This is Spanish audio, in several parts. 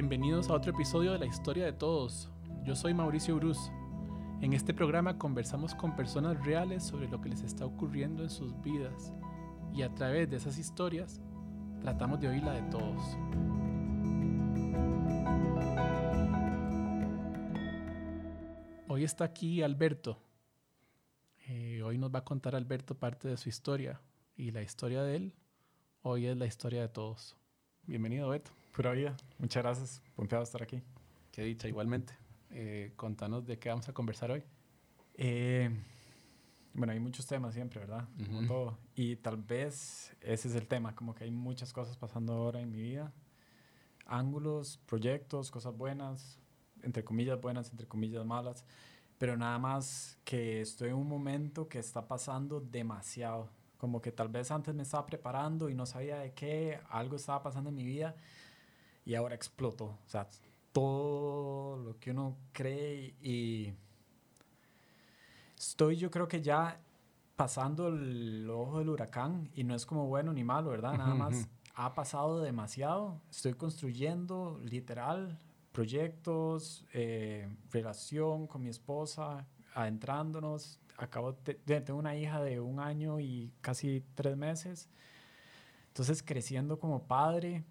Bienvenidos a otro episodio de La Historia de Todos. Yo soy Mauricio Bruz. En este programa conversamos con personas reales sobre lo que les está ocurriendo en sus vidas y a través de esas historias tratamos de oír la de todos. Hoy está aquí Alberto. Eh, hoy nos va a contar Alberto parte de su historia y la historia de él hoy es la historia de todos. Bienvenido, Beto. Pura vida. Muchas gracias. Confiado estar aquí. Qué dicha, igualmente. Eh, contanos de qué vamos a conversar hoy. Eh, bueno, hay muchos temas siempre, ¿verdad? Como todo. Y tal vez ese es el tema, como que hay muchas cosas pasando ahora en mi vida. Ángulos, proyectos, cosas buenas, entre comillas buenas, entre comillas malas. Pero nada más que estoy en un momento que está pasando demasiado. Como que tal vez antes me estaba preparando y no sabía de qué, algo estaba pasando en mi vida y ahora explotó. O sea, todo lo que uno cree y estoy yo creo que ya pasando el ojo del huracán y no es como bueno ni malo, ¿verdad? Nada más ha pasado demasiado. Estoy construyendo literal proyectos, eh, relación con mi esposa, adentrándonos. Acabo de, tengo una hija de un año y casi tres meses. Entonces creciendo como padre,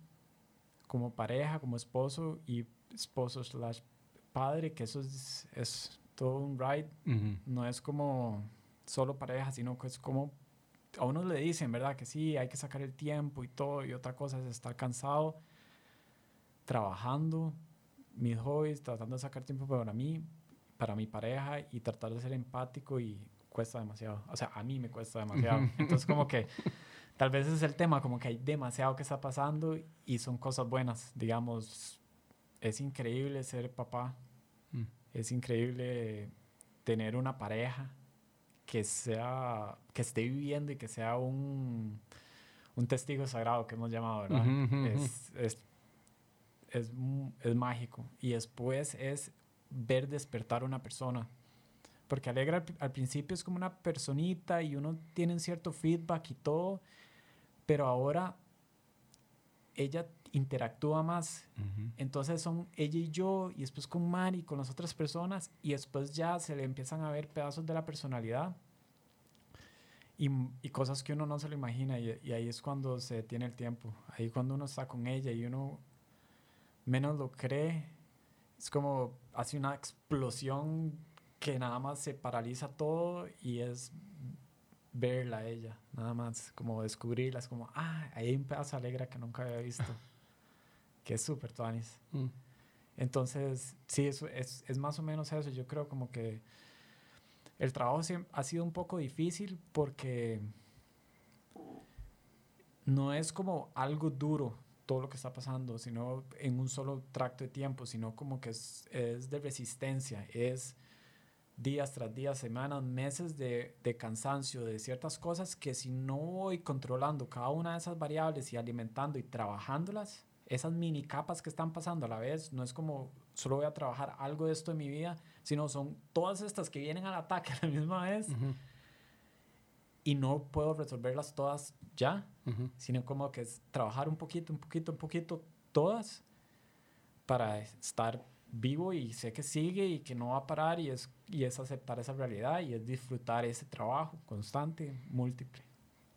como pareja, como esposo y esposo slash padre, que eso es, es todo un ride. No es como solo pareja, sino que es como a uno le dicen, ¿verdad? Que sí, hay que sacar el tiempo y todo. Y otra cosa es estar cansado, trabajando, mis hobbies, tratando de sacar tiempo para mí, para mi pareja y tratar de ser empático y cuesta demasiado. O sea, a mí me cuesta demasiado. Entonces, como que tal vez ese es el tema, como que hay demasiado que está pasando y son cosas buenas. Digamos, es increíble ser papá. Mm. Es increíble tener una pareja que sea, que esté viviendo y que sea un, un testigo sagrado que hemos llamado, ¿verdad? es, es, es, es, mágico. Y después es ver despertar a una persona. Porque Alegra al, principio es como una personita y uno tiene un cierto feedback y todo, pero ahora ella interactúa más. Entonces son ella y yo, y después con Mari, con las otras personas, y después ya se le empiezan a ver pedazos de la personalidad y, y cosas que uno no se lo imagina, y, y, ahí es cuando se detiene el tiempo. Ahí cuando uno está con ella y uno menos lo cree, es como hace una explosión que nada más se paraliza todo y es verla a ella, nada más, como descubrirla, es como, ah, ahí hay un pedazo alegre que nunca había visto, que es súper tuanis. Mm. Entonces, sí, eso es, es, más o menos eso, yo creo como que el trabajo ha sido un poco difícil porque no es como algo duro todo lo que está pasando, sino en un solo tracto de tiempo, sino como que es, es de resistencia, es días tras días, semanas, meses de, de, cansancio, de ciertas cosas que si no voy controlando cada una de esas variables y alimentando y trabajándolas, esas mini capas que están pasando a la vez, no es como solo voy a trabajar algo de esto en mi vida, sino son todas estas que vienen al ataque a la misma vez. Y no puedo resolverlas todas ya, sino como que es trabajar un poquito, un poquito, un poquito, todas para estar vivo y sé que sigue y que no va a parar y es, y es aceptar esa realidad y es disfrutar ese trabajo constante, múltiple.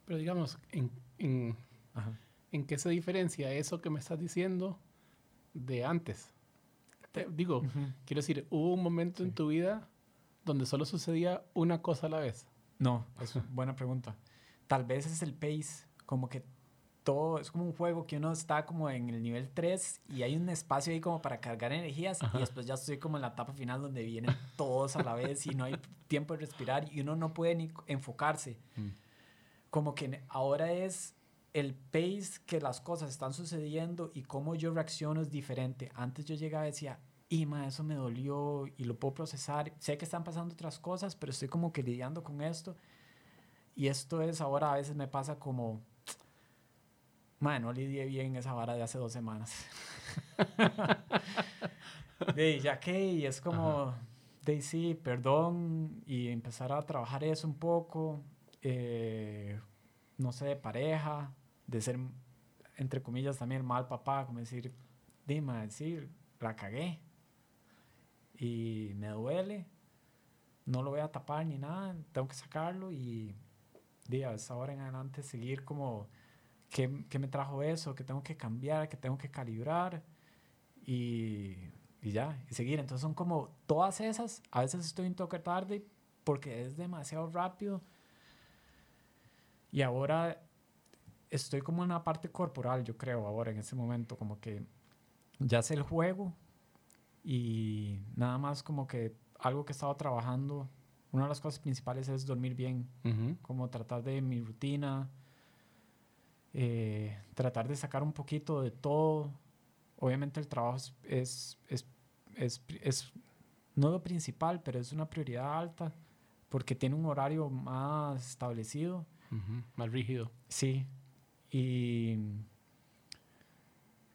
Pero digamos, ¿en, en, ¿en qué se diferencia eso que me estás diciendo de antes? Te, digo, quiero decir, ¿hubo un momento en tu vida donde solo sucedía una cosa a la vez? No, es una buena pregunta. Tal vez es el pace, como que todo es como un juego que uno está como en el nivel 3 y hay un espacio ahí como para cargar energías y después ya estoy como en la etapa final donde vienen todos a la vez y no hay tiempo de respirar y uno no puede ni enfocarse. Mm. Como que ahora es el pace que las cosas están sucediendo y cómo yo reacciono es diferente. Antes yo llegaba y decía, Ima, eso me dolió y lo puedo procesar. Sé que están pasando otras cosas, pero estoy como que lidiando con esto. Y esto es ahora a veces me pasa como Madre, no lidié bien esa vara de hace dos semanas. de ya que, y es como, de sí, perdón, y empezar a trabajar eso un poco, eh, no sé, de pareja, de ser, entre comillas, también mal papá, como decir, dime, sí, la cagué. Y me duele. No lo voy a tapar ni nada. Tengo que sacarlo y de ahora en adelante seguir como ¿qué, ¿qué, me trajo eso, ¿Qué tengo que cambiar, ¿Qué tengo que calibrar y, y, ya, y seguir. Entonces son como todas esas, a veces estoy un toque tarde porque es demasiado rápido. Y ahora estoy como en una parte corporal, yo creo, ahora en ese momento, como que ya sé el juego y nada más como que algo que he estado trabajando, una de las cosas principales es dormir bien, como tratar de mi rutina, eh, tratar de sacar un poquito de todo. Obviamente el trabajo es, es, es, es, no lo principal, pero es una prioridad alta porque tiene un horario más establecido. Más rígido. Sí. Y...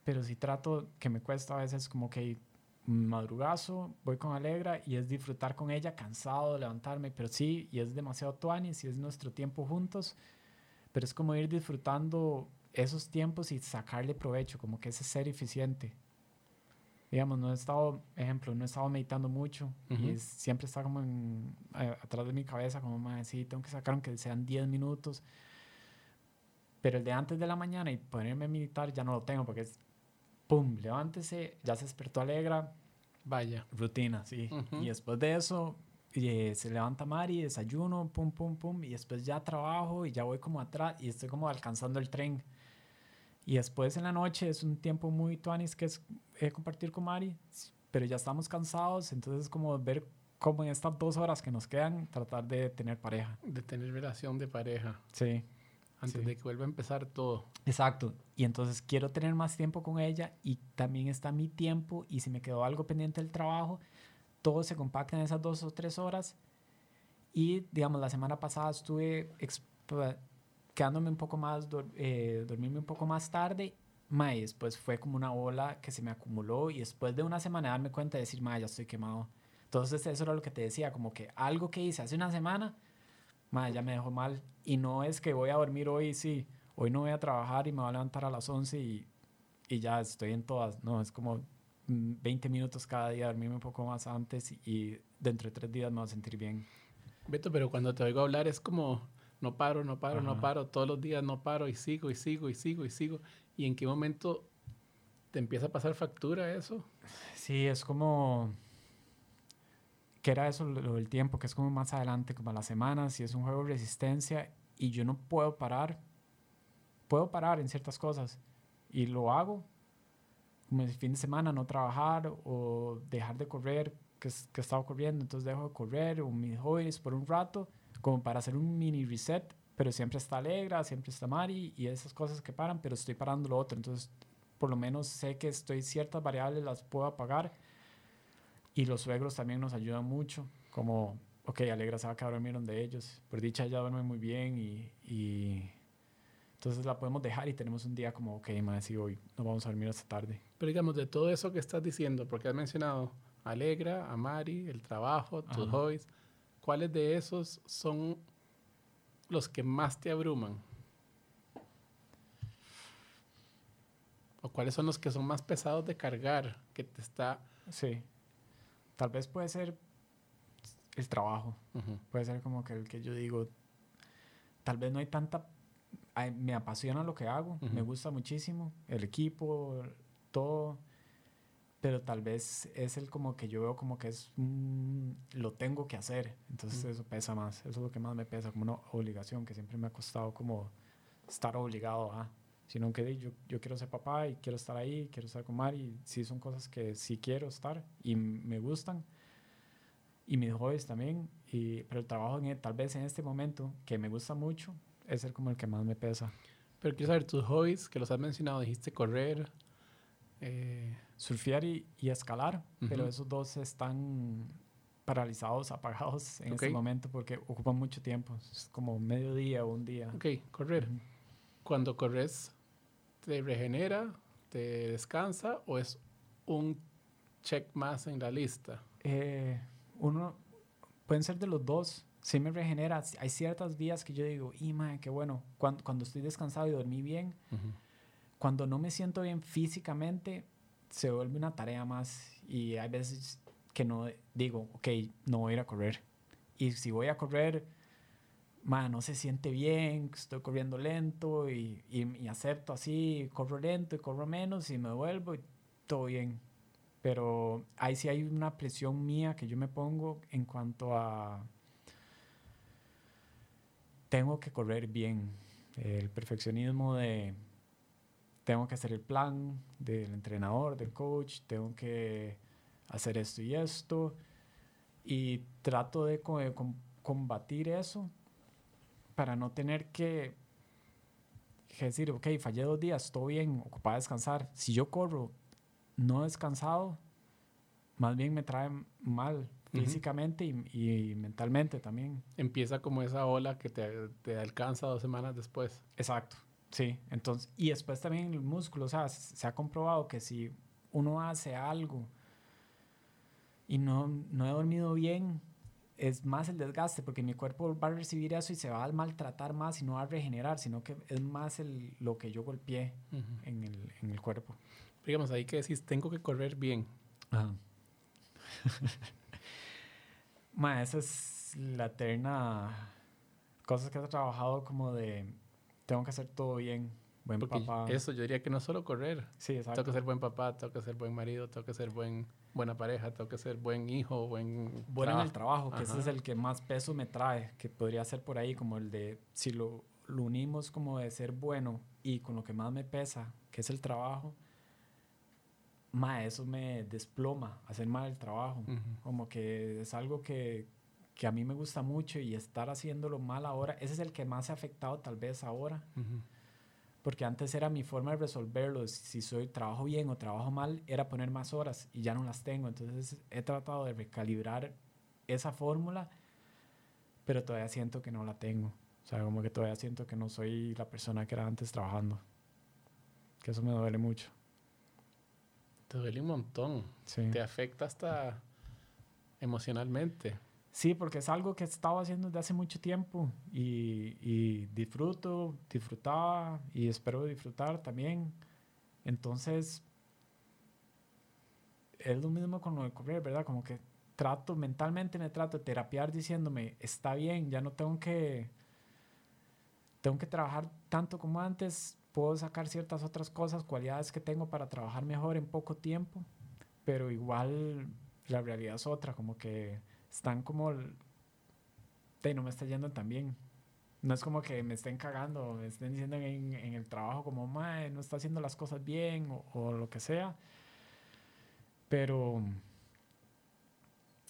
Pero si trato, que me cuesta a veces como que madrugazo, voy con Alegra y es disfrutar con ella, cansado de levantarme, pero sí, y es demasiado tuanis y es nuestro tiempo juntos, pero es como ir disfrutando esos tiempos y sacarle provecho, como que ese ser eficiente. Digamos, no he estado, ejemplo, no he estado meditando mucho y siempre está como en, atrás de mi cabeza, como, más sí, tengo que sacar aunque sean 10 minutos. Pero el de antes de la mañana y ponerme a meditar ya no lo tengo porque es, pum, levántese, ya se despertó alegra. Vaya. Rutina, sí. Y después de eso, y se levanta Mari, desayuno, pum, pum, pum, y después ya trabajo y ya voy como atrás y estoy como alcanzando el tren. Y después en la noche es un tiempo muy tuanis que es eh, compartir con Mari, pero ya estamos cansados, entonces es como ver cómo en estas dos horas que nos quedan tratar de tener pareja. De tener relación de pareja. Sí. Antes de que vuelva a empezar todo. Exacto. Y entonces quiero tener más tiempo con ella y también está mi tiempo y si me quedó algo pendiente del trabajo, todo se compacta en esas dos o tres horas. Y, digamos, la semana pasada estuve quedándome un poco más, eh, dormirme un poco más tarde. Ma, y después fue como una ola que se me acumuló y después de una semana darme cuenta de decir, ma, ya estoy quemado. Entonces eso era lo que te decía, como que algo que hice hace una semana, ma, ya me dejó mal. Y no es que voy a dormir hoy, sí, hoy no voy a trabajar y me voy a levantar a las 11 y, y ya estoy en todas. No, es como 20 minutos cada día, dormirme un poco más antes y dentro de tres días me voy a sentir bien. Beto, pero cuando te oigo hablar es como, no paro, no paro, no paro, todos los días no paro y sigo y sigo y sigo y sigo. ¿Y en qué momento te empieza a pasar factura eso? Sí, es como que era eso lo del tiempo, que es como más adelante, como a las semanas, y es un juego de resistencia y yo no puedo parar. Puedo parar en ciertas cosas y lo hago, como el fin de semana no trabajar o dejar de correr, que, que estaba corriendo, entonces dejo de correr o mis hobbies por un rato, como para hacer un mini reset, pero siempre está Alegra, siempre está Mari y esas cosas que paran, pero estoy parando lo otro, entonces por lo menos sé que estoy ciertas variables las puedo apagar y los suegros también nos ayudan mucho, como, ok, Alegra se va a quedar dormir donde ellos, por dicha ella duerme muy bien y, y entonces la podemos dejar y tenemos un día como, ok, más y hoy no vamos a dormir hasta tarde. Pero digamos, de todo eso que estás diciendo, porque has mencionado Alegra, a Mari, el trabajo, tus hobbies, ¿cuáles de esos son los que más te abruman? ¿O cuáles son los que son más pesados de cargar, que te está... Sí, tal vez puede ser el trabajo, puede ser como que el que yo digo, tal vez no hay tanta me apasiona lo que hago, me gusta muchísimo, el equipo, todo, pero tal vez es el como que yo veo como que es, lo tengo que hacer, entonces eso pesa más, eso es lo que más me pesa, como una obligación que siempre me ha costado como estar obligado a, sino que yo, yo quiero ser papá y quiero estar ahí, quiero estar con Mari, sí son cosas que sí quiero estar y me gustan, y mis hobbies también, y, pero el trabajo en, e, tal vez en este momento, que me gusta mucho, es el como el que más me pesa. Pero quiero saber tus hobbies, que los has mencionado, dijiste correr. Eh, Surfear y, escalar, pero esos dos están paralizados, apagados en este momento porque ocupan mucho tiempo. Es como medio día o un día. Ok, correr. Cuando corres, ¿te regenera, te descansa o es un check más en la lista? Eh, uno, pueden ser de los dos sí me regenera. Hay ciertos días que yo digo, y madre, qué bueno, cuando, cuando estoy descansado y dormí bien, cuando no me siento bien físicamente, se vuelve una tarea más y hay veces que no digo, ok, no voy a ir a correr. Y si voy a correr, man, no se siente bien, estoy corriendo lento y, y, acepto así, corro lento y corro menos y me vuelvo y todo bien. Pero ahí sí hay una presión mía que yo me pongo en cuanto a... Tengo que correr bien. El perfeccionismo de... Tengo que hacer el plan del entrenador, del coach, tengo que hacer esto y esto. Y trato de combatir eso para no tener que, decir, ok, fallé dos días, estoy bien, ocupado descansar. Si yo corro no descansado, más bien me trae mal físicamente y, mentalmente también. Empieza como esa ola que te, te, alcanza dos semanas después. Exacto, sí. Entonces, y después también el músculo, o sea, se ha comprobado que si uno hace algo y no, no he dormido bien, es más el desgaste, porque mi cuerpo va a recibir eso y se va a maltratar más y no va a regenerar, sino que es más el, lo que yo golpeé en, el, en, el, cuerpo. Digamos, ahí que decís, tengo que correr bien. Ajá. Ma, esa es la eterna cosas que he trabajado como de tengo que hacer todo bien, buen papá. Eso, yo diría que no solo correr. Sí, exacto. Tengo que ser buen papá, tengo que ser buen marido, tengo que ser buen buena pareja, tengo que ser buen hijo, buen... Bueno en el trabajo, que ese es el que más peso me trae, que podría ser por ahí como el de, si lo, lo unimos como de ser bueno y con lo que más me pesa, que es el trabajo, ma, eso me desploma, hacer mal el trabajo. Como que es algo que, que, a mí me gusta mucho y estar haciéndolo mal ahora, ese es el que más se ha afectado tal vez ahora porque antes era mi forma de resolverlo, si soy trabajo bien o trabajo mal, era poner más horas y ya no las tengo. Entonces he tratado de recalibrar esa fórmula, pero todavía siento que no la tengo. O sea, como que todavía siento que no soy la persona que era antes trabajando. Que eso me duele mucho. Te duele un montón. Sí. Te afecta hasta emocionalmente. Sí, porque es algo que he estado haciendo desde hace mucho tiempo y, disfruto, disfrutaba y espero disfrutar también. Entonces, es lo mismo con lo de correr, ¿verdad? Como que trato, mentalmente me trato de terapiar diciéndome, está bien, ya no tengo que, tengo que trabajar tanto como antes, puedo sacar ciertas otras cosas, cualidades que tengo para trabajar mejor en poco tiempo, pero igual la realidad es otra, como que están como, de no me está yendo tan bien. No es como que me estén cagando, me estén diciendo en, en el trabajo como, mae, no está haciendo las cosas bien o, o, lo que sea. Pero,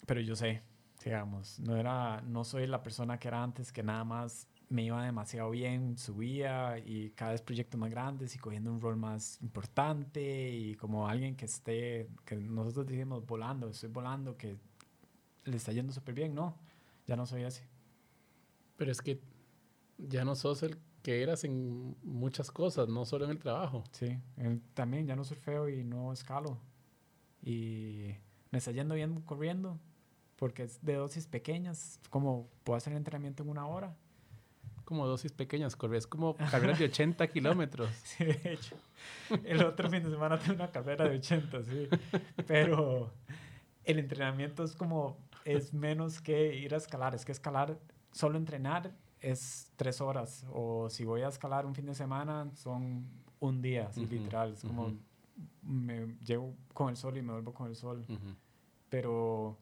pero yo sé, digamos, no, era, no soy la persona que era antes, que nada más me iba demasiado bien, subía y cada vez proyectos más grandes y cogiendo un rol más importante y como alguien que esté, que nosotros decimos volando, estoy volando, que le está yendo súper bien. No, ya no soy así. Pero es que ya no sos el que eras en muchas cosas, no solo en el trabajo. Sí, también ya no soy feo y no escalo. Y me está yendo bien corriendo porque es de dosis pequeñas, como puedo hacer entrenamiento en una hora. Como dosis pequeñas, corres como carreras de 80 kilómetros. Sí, de hecho. El otro fin de semana tengo una carrera de 80, sí. Pero el entrenamiento es como es menos que ir a escalar. Es que escalar, solo entrenar es tres horas. O si voy a escalar un fin de semana, son un día, literal. Es como me llevo con el sol y me vuelvo con el sol. Pero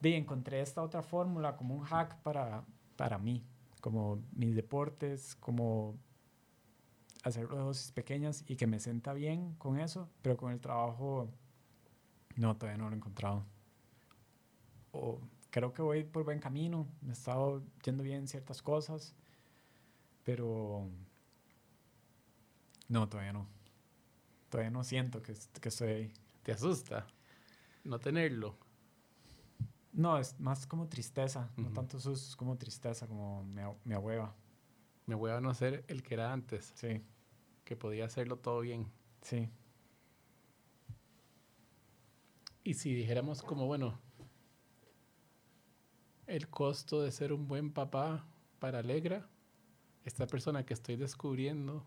de, encontré esta otra fórmula como un hack para, para mí, como mis deportes, como hacer dosis pequeñas y que me sienta bien con eso, pero con el trabajo no, todavía no lo he encontrado o creo que voy por buen camino, me he estado yendo bien ciertas cosas, pero no, todavía no. Todavía no siento que, que estoy ahí. ¿Te asusta no tenerlo? No, es más como tristeza, no tanto susto, como tristeza, como me, me ahueva. Me ahueva no ser el que era antes. Sí. Que podía hacerlo todo bien. Sí. Y si dijéramos como, bueno, el costo de ser un buen papá para Alegra, esta persona que estoy descubriendo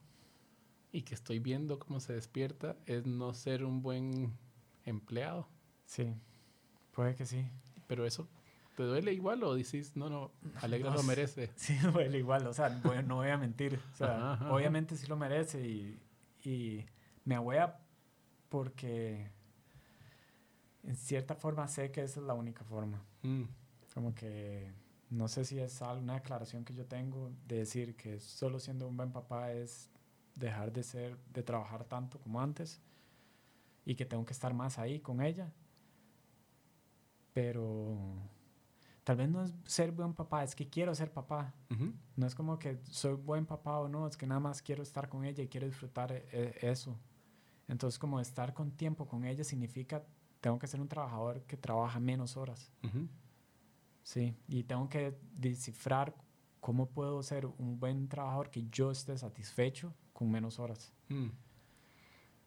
y que estoy viendo cómo se despierta es no ser un buen empleado. Sí, puede que sí. Pero eso, ¿te duele igual o dices, no, no, Alegra lo merece? Sí, duele igual, o sea, no voy a mentir. O sea, obviamente sí lo merece y, y me a porque en cierta forma sé que esa es la única forma. Mm. Como que no sé si es una declaración que yo tengo de decir que solo siendo un buen papá es dejar de ser, de trabajar tanto como antes y que tengo que estar más ahí con ella. Pero tal vez no es ser buen papá, es que quiero ser papá. No es como que soy buen papá o no, es que nada más quiero estar con ella y quiero disfrutar e, eso. Entonces como estar con tiempo con ella significa tengo que ser un trabajador que trabaja menos horas. Sí, y tengo que descifrar cómo puedo ser un buen trabajador que yo esté satisfecho con menos horas. Mm.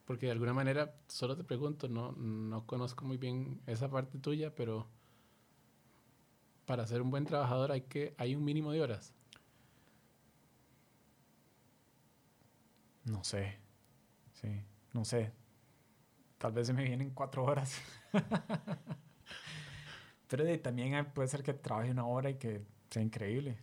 Porque de alguna manera, solo te pregunto, no, no conozco muy bien esa parte tuya, pero para ser un buen trabajador hay que hay un mínimo de horas. No sé. Sí, no sé. Tal vez se me vienen cuatro horas. Pero también puede ser que trabaje una hora y que sea increíble.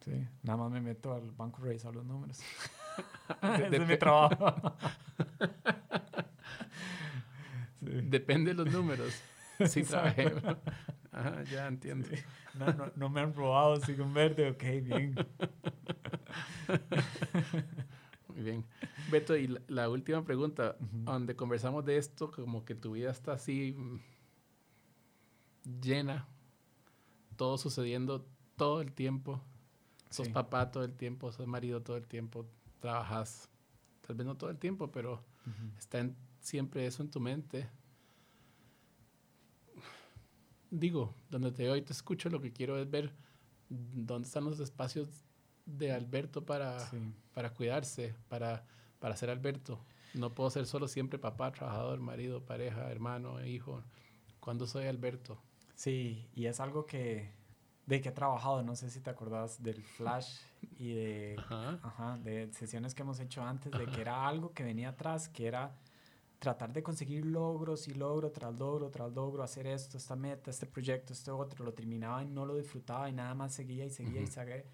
Sí, nada más me meto al banco a revisar los números. Ese es mi trabajo. Depende de los números. Sí, trabajé. Ajá, ya entiendo. No, no, no, me han robado con verde, ok, bien. Muy bien. Beto, y la, última pregunta, donde conversamos de esto, como que tu vida está así llena, todo sucediendo todo el tiempo. Sos papá todo el tiempo, sos marido todo el tiempo, trabajas, tal vez no todo el tiempo, pero está siempre eso en tu mente. Digo, donde te veo y te escucho, lo que quiero es ver dónde están los espacios de Alberto para, para cuidarse, para, para ser Alberto. No puedo ser solo siempre papá, trabajador, marido, pareja, hermano, hijo. ¿Cuándo soy Alberto? Sí, y es algo que de que he trabajado, no sé si te acordás del flash y de, ajá. de sesiones que hemos hecho antes, de que era algo que venía atrás, que era tratar de conseguir logros y logro tras logro tras logro, hacer esto, esta meta, este proyecto, este otro, lo terminaba y no lo disfrutaba y nada más seguía y seguía y seguía.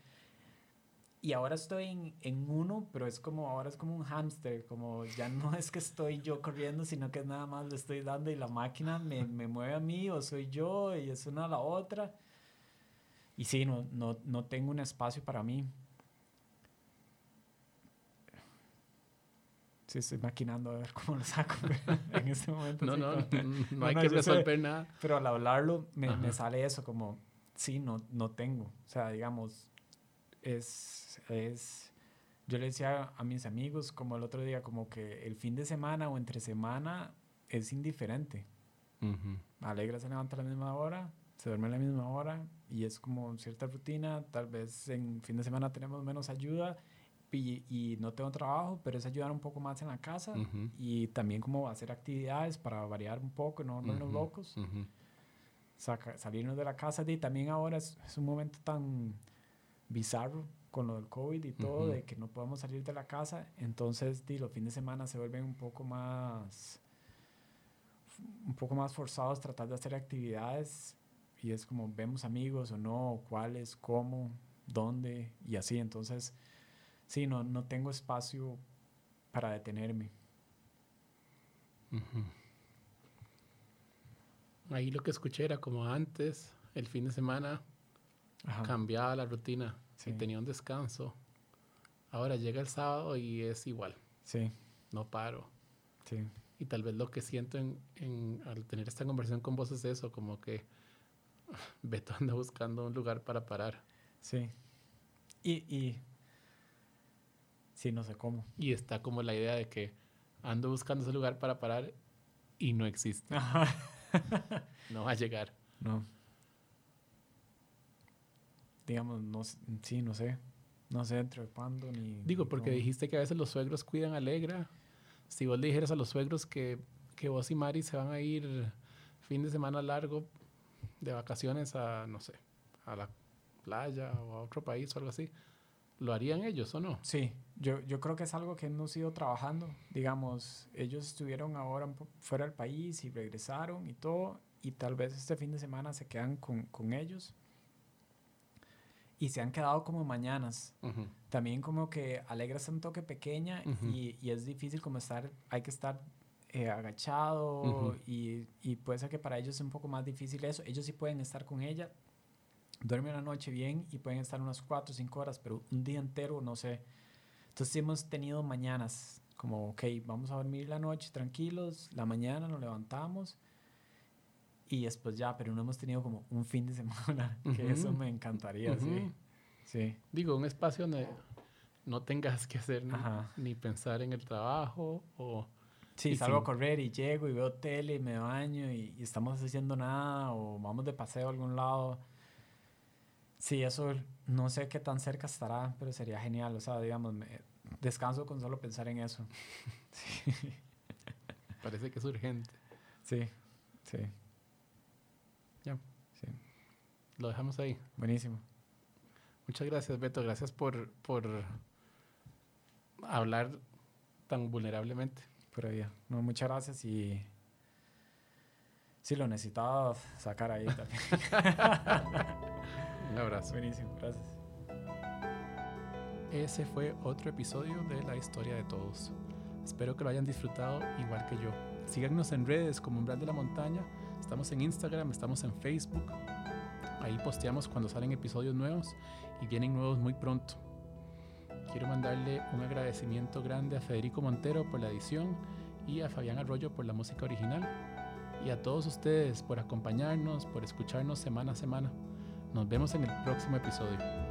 Y ahora estoy en, en, uno, pero es como, ahora es como un hámster, como ya no es que estoy yo corriendo, sino que nada más le estoy dando y la máquina me, me mueve a mí o soy yo y es una a la otra. Y sí, no, no, no tengo un espacio para mí. Sí, estoy maquinando a ver cómo lo saco en este momento. No, no, no, hay que resolver nada. Pero al hablarlo me, me, sale eso como, sí, no, no tengo. O sea, digamos, es, es, yo le decía a mis amigos como el otro día, como que el fin de semana o entre semana es indiferente. Alegra se levanta a la misma hora, se duerme a la misma hora y es como cierta rutina. Tal vez en fin de semana tenemos menos ayuda y, y no tengo trabajo, pero es ayudar un poco más en la casa y también como hacer actividades para variar un poco, no volvernos locos. salirnos de la casa y también ahora es, es un momento tan bizarro con lo del COVID y todo, de que no podemos salir de la casa. Entonces, di, los fines de semana se vuelven un poco más un poco más forzados tratar de hacer actividades y es como vemos amigos o no, cuáles, cómo, dónde y así. Entonces, sí, no, no tengo espacio para detenerme. Ahí lo que escuché era como antes, el fin de semana cambiaba la rutina y tenía un descanso. Ahora llega el sábado y es igual. Sí. No paro. Sí. Y tal vez lo que siento en, en, al tener esta conversación con vos es eso, como que Beto anda buscando un lugar para parar. Sí. Y, y sí, no sé cómo. Y está como la idea de que ando buscando ese lugar para parar y no existe. no va a llegar. No digamos, no, sí, no sé. No sé entre cuándo ni... Digo, porque dijiste que a veces los suegros cuidan Alegra. Si vos le dijeras a los suegros que, que vos y Mari se van a ir fin de semana largo de vacaciones a, no sé, a la playa o a otro país o algo así, ¿Lo harían ellos o no? Sí, yo, yo creo que es algo que hemos ido trabajando. Digamos, ellos estuvieron ahora fuera del país y regresaron y todo, y tal vez este fin de semana se quedan con, con ellos. Y se han quedado como mañanas. También como que Alegra es un toque pequeña y, y, es difícil como estar, hay que estar eh, agachado y, y, puede ser que para ellos es un poco más difícil eso. Ellos sí pueden estar con ella, duermen una noche bien y pueden estar unas 4 o 5 horas, pero un día entero no sé. Entonces hemos tenido mañanas como, ok, vamos a dormir la noche tranquilos, la mañana nos levantamos y después ya, pero no hemos tenido como un fin de semana, que eso me encantaría, sí. sí. Digo, un espacio donde no tengas que hacer ni, pensar en el trabajo o... Sí, salgo a correr y llego y veo tele y me baño y, y, estamos haciendo nada o vamos de paseo a algún lado Sí, eso no sé qué tan cerca estará, pero sería genial. O sea, digamos, me descanso con solo pensar en eso. sí. Parece que es urgente. Sí, sí. Ya. Sí. Lo dejamos ahí. Buenísimo. Muchas gracias, Beto. Gracias por, por hablar tan vulnerablemente. Por ahí. No, muchas gracias y sí lo necesitaba sacar ahí también. Un abrazo. Buenísimo, gracias. Ese fue otro episodio de La Historia de Todos. Espero que lo hayan disfrutado igual que yo. Síganos en redes como Umbral de la Montaña. Estamos en Instagram, estamos en Facebook. Ahí posteamos cuando salen episodios nuevos y vienen nuevos muy pronto. Quiero mandarle un agradecimiento grande a Federico Montero por la edición y a Fabián Arroyo por la música original. Y a todos ustedes por acompañarnos, por escucharnos semana a semana. Nos vemos en el próximo episodio.